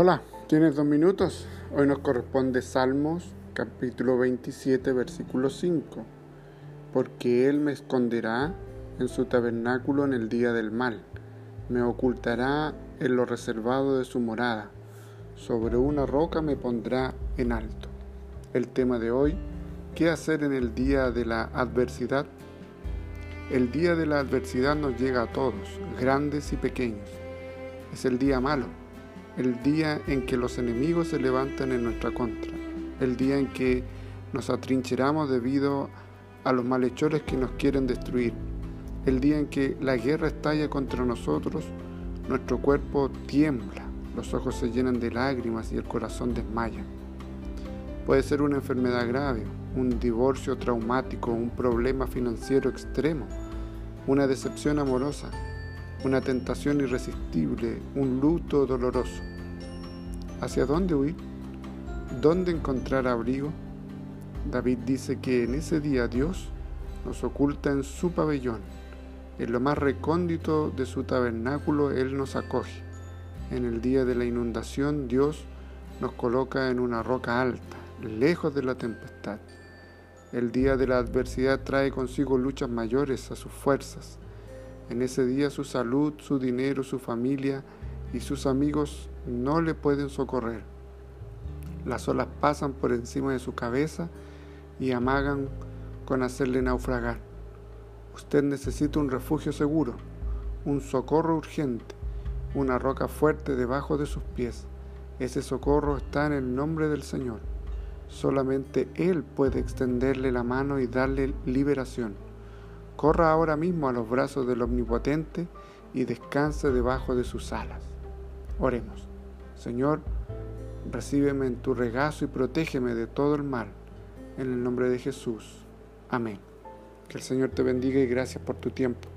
Hola, ¿tienes dos minutos? Hoy nos corresponde Salmos capítulo 27 versículo 5. Porque Él me esconderá en su tabernáculo en el día del mal, me ocultará en lo reservado de su morada, sobre una roca me pondrá en alto. El tema de hoy, ¿qué hacer en el día de la adversidad? El día de la adversidad nos llega a todos, grandes y pequeños. Es el día malo el día en que los enemigos se levantan en nuestra contra, el día en que nos atrincheramos debido a los malhechores que nos quieren destruir, el día en que la guerra estalla contra nosotros, nuestro cuerpo tiembla, los ojos se llenan de lágrimas y el corazón desmaya. Puede ser una enfermedad grave, un divorcio traumático, un problema financiero extremo, una decepción amorosa, una tentación irresistible, un luto doloroso. ¿Hacia dónde huir? ¿Dónde encontrar abrigo? David dice que en ese día Dios nos oculta en su pabellón. En lo más recóndito de su tabernáculo Él nos acoge. En el día de la inundación Dios nos coloca en una roca alta, lejos de la tempestad. El día de la adversidad trae consigo luchas mayores a sus fuerzas. En ese día su salud, su dinero, su familia y sus amigos no le pueden socorrer. Las olas pasan por encima de su cabeza y amagan con hacerle naufragar. Usted necesita un refugio seguro, un socorro urgente, una roca fuerte debajo de sus pies. Ese socorro está en el nombre del Señor. Solamente Él puede extenderle la mano y darle liberación. Corra ahora mismo a los brazos del Omnipotente y descanse debajo de sus alas. Oremos. Señor, recíbeme en tu regazo y protégeme de todo el mal. En el nombre de Jesús. Amén. Que el Señor te bendiga y gracias por tu tiempo.